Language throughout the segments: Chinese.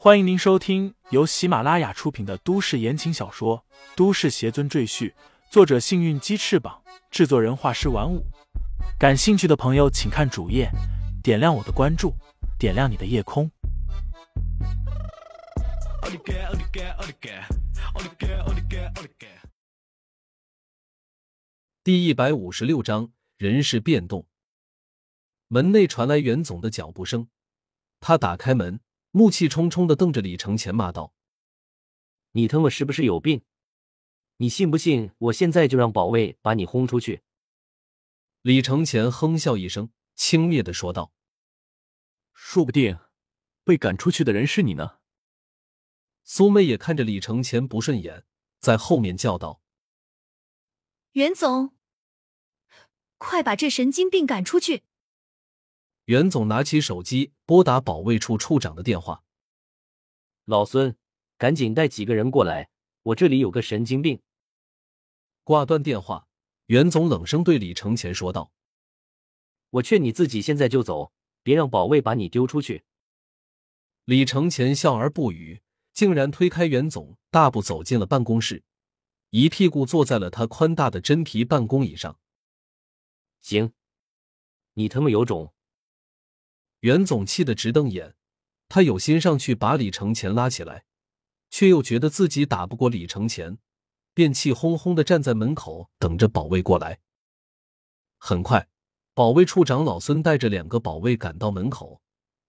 欢迎您收听由喜马拉雅出品的都市言情小说《都市邪尊赘婿》，作者：幸运鸡翅膀，制作人：画师玩五。感兴趣的朋友，请看主页，点亮我的关注，点亮你的夜空。第一百五十六章人事变动。门内传来袁总的脚步声，他打开门，怒气冲冲的瞪着李承前，骂道：“你他妈是不是有病？你信不信我现在就让保卫把你轰出去？”李承前哼笑一声，轻蔑的说道：“说不定被赶出去的人是你呢。”苏妹也看着李承前不顺眼，在后面叫道：“袁总，快把这神经病赶出去！”袁总拿起手机拨打保卫处处长的电话：“老孙，赶紧带几个人过来，我这里有个神经病。”挂断电话，袁总冷声对李承前说道：“我劝你自己现在就走，别让保卫把你丢出去。”李承前笑而不语，竟然推开袁总，大步走进了办公室，一屁股坐在了他宽大的真皮办公椅上。行，你他妈有种！袁总气得直瞪眼，他有心上去把李承前拉起来，却又觉得自己打不过李承前，便气哄哄的站在门口等着保卫过来。很快，保卫处长老孙带着两个保卫赶到门口，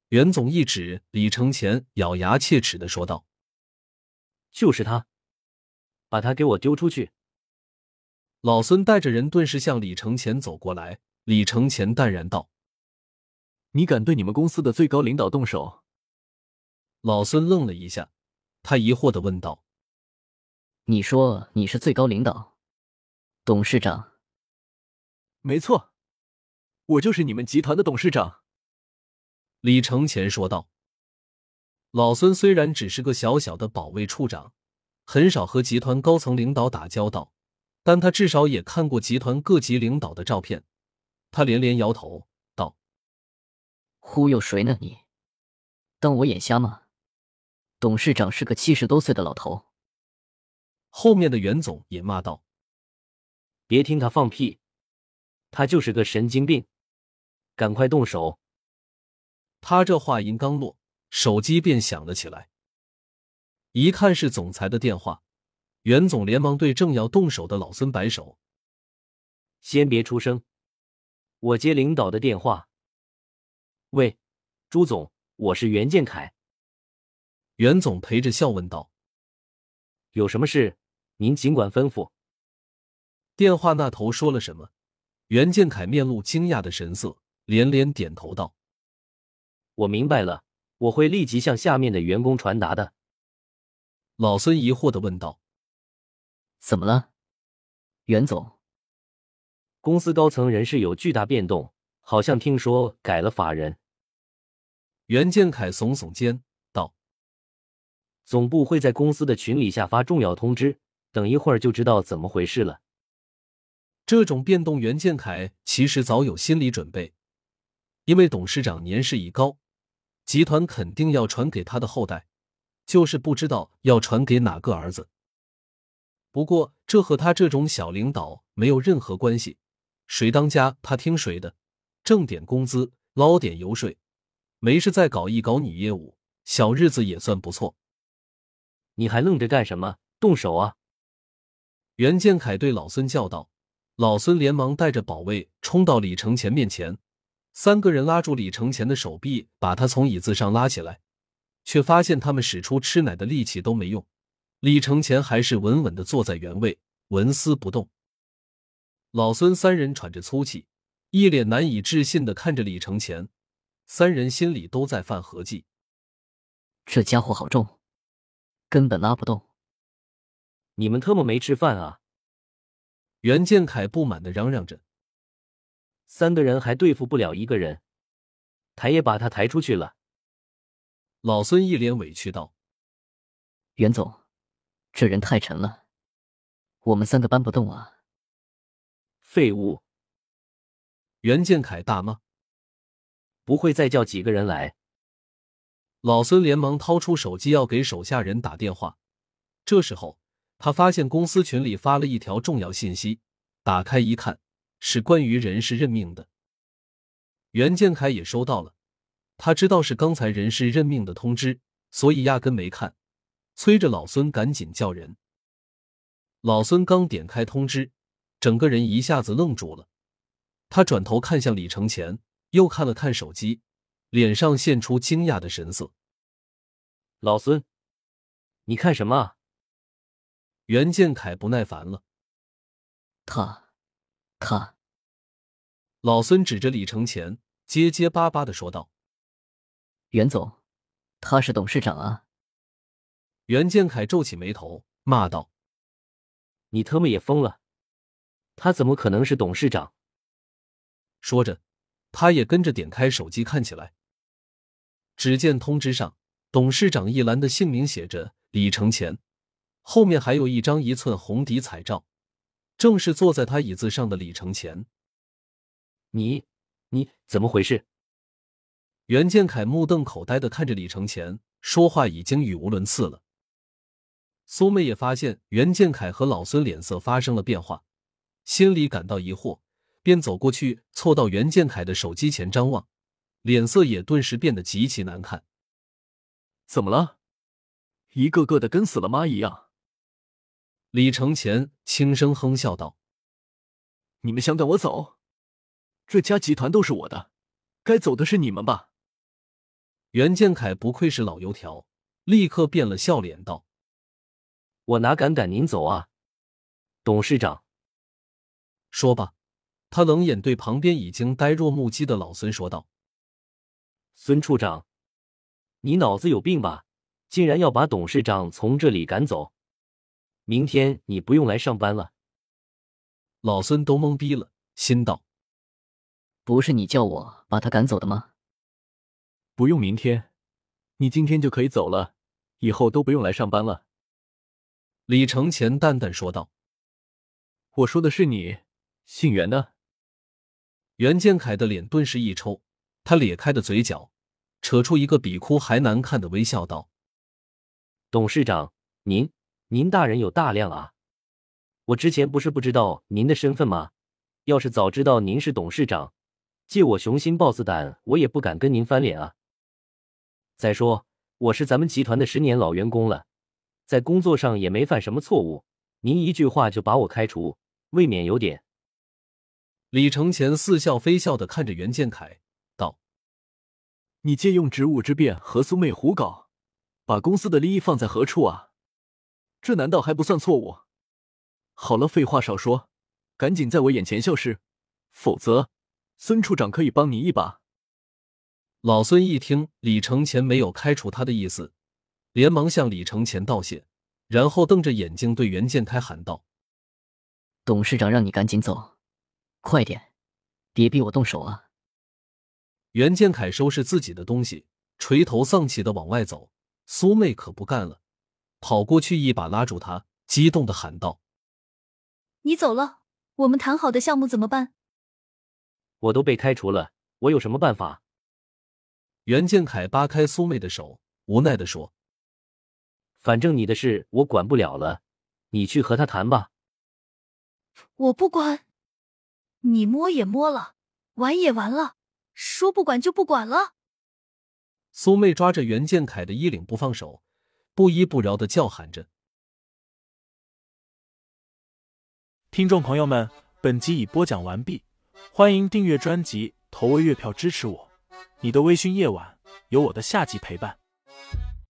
袁总一指李承前，咬牙切齿的说道：“就是他，把他给我丢出去！”老孙带着人顿时向李承前走过来，李承前淡然道。你敢对你们公司的最高领导动手？老孙愣了一下，他疑惑的问道：“你说你是最高领导，董事长？”“没错，我就是你们集团的董事长。”李承前说道。老孙虽然只是个小小的保卫处长，很少和集团高层领导打交道，但他至少也看过集团各级领导的照片。他连连摇头。忽悠谁呢？你当我眼瞎吗？董事长是个七十多岁的老头。后面的袁总也骂道：“别听他放屁，他就是个神经病，赶快动手！”他这话音刚落，手机便响了起来。一看是总裁的电话，袁总连忙对正要动手的老孙摆手：“先别出声，我接领导的电话。”喂，朱总，我是袁建凯。袁总陪着笑问道：“有什么事，您尽管吩咐。”电话那头说了什么？袁建凯面露惊讶的神色，连连点头道：“我明白了，我会立即向下面的员工传达的。”老孙疑惑的问道：“怎么了，袁总？公司高层人事有巨大变动。”好像听说改了法人。袁建凯耸耸肩道：“总部会在公司的群里下发重要通知，等一会儿就知道怎么回事了。”这种变动，袁建凯其实早有心理准备，因为董事长年事已高，集团肯定要传给他的后代，就是不知道要传给哪个儿子。不过这和他这种小领导没有任何关系，谁当家他听谁的。挣点工资，捞点油水，没事再搞一搞女业务，小日子也算不错。你还愣着干什么？动手啊！袁建凯对老孙叫道。老孙连忙带着保卫冲到李承前面前，三个人拉住李承前的手臂，把他从椅子上拉起来，却发现他们使出吃奶的力气都没用。李承前还是稳稳的坐在原位，纹丝不动。老孙三人喘着粗气。一脸难以置信的看着李承前，三人心里都在犯合计：这家伙好重，根本拉不动。你们特么没吃饭啊！袁建凯不满的嚷嚷着：“三个人还对付不了一个人，抬也把他抬出去了。”老孙一脸委屈道：“袁总，这人太沉了，我们三个搬不动啊！”废物！袁建凯大骂：“不会再叫几个人来？老孙连忙掏出手机要给手下人打电话。这时候，他发现公司群里发了一条重要信息，打开一看，是关于人事任命的。袁建凯也收到了，他知道是刚才人事任命的通知，所以压根没看，催着老孙赶紧叫人。老孙刚点开通知，整个人一下子愣住了。他转头看向李承前，又看了看手机，脸上现出惊讶的神色。老孙，你看什么啊？袁建凯不耐烦了。他，他，老孙指着李承前，结结巴巴的说道：“袁总，他是董事长啊。”袁建凯皱起眉头，骂道。你他妈也疯了！他怎么可能是董事长？说着，他也跟着点开手机看起来。只见通知上，董事长一栏的姓名写着李承前，后面还有一张一寸红底彩照，正是坐在他椅子上的李承前。你，你怎么回事？袁建凯目瞪口呆的看着李承前，说话已经语无伦次了。苏妹也发现袁建凯和老孙脸色发生了变化，心里感到疑惑，便走过去凑到袁建凯的手机前张望，脸色也顿时变得极其难看。怎么了？一个个的跟死了妈一样。李承前轻声哼笑道：“你们想赶我走？这家集团都是我的，该走的是你们吧？”袁建凯不愧是老油条，立刻变了笑脸道。我哪敢赶您走啊，董事长。说罢，他冷眼对旁边已经呆若木鸡的老孙说道：“孙处长，你脑子有病吧？竟然要把董事长从这里赶走！明天你不用来上班了。”老孙都懵逼了，心道：“不是你叫我把他赶走的吗？”不用明天，你今天就可以走了，以后都不用来上班了。李承前淡淡说道：“我说的是你，姓袁的。”袁建凯的脸顿时一抽，他咧开的嘴角扯出一个比哭还难看的微笑，道：“董事长，您您大人有大量啊！我之前不是不知道您的身份吗？要是早知道您是董事长，借我雄心豹子胆，我也不敢跟您翻脸啊！再说，我是咱们集团的十年老员工了。”在工作上也没犯什么错误，您一句话就把我开除，未免有点。李承前似笑非笑的看着袁建凯，道：“你借用职务之便和苏妹胡搞，把公司的利益放在何处啊？这难道还不算错误？好了，废话少说，赶紧在我眼前消失，否则孙处长可以帮你一把。”老孙一听李承前没有开除他的意思。连忙向李承前道谢，然后瞪着眼睛对袁建开喊道：“董事长让你赶紧走，快点，别逼我动手啊！”袁建凯收拾自己的东西，垂头丧气的往外走。苏妹可不干了，跑过去一把拉住他，激动的喊道：“你走了，我们谈好的项目怎么办？”我都被开除了，我有什么办法？袁建凯扒开苏妹的手，无奈的说。反正你的事我管不了了，你去和他谈吧。我不管，你摸也摸了，玩也玩了，说不管就不管了。苏妹抓着袁建凯的衣领不放手，不依不饶的叫喊着。听众朋友们，本集已播讲完毕，欢迎订阅专辑，投喂月票支持我。你的微醺夜晚，有我的下集陪伴。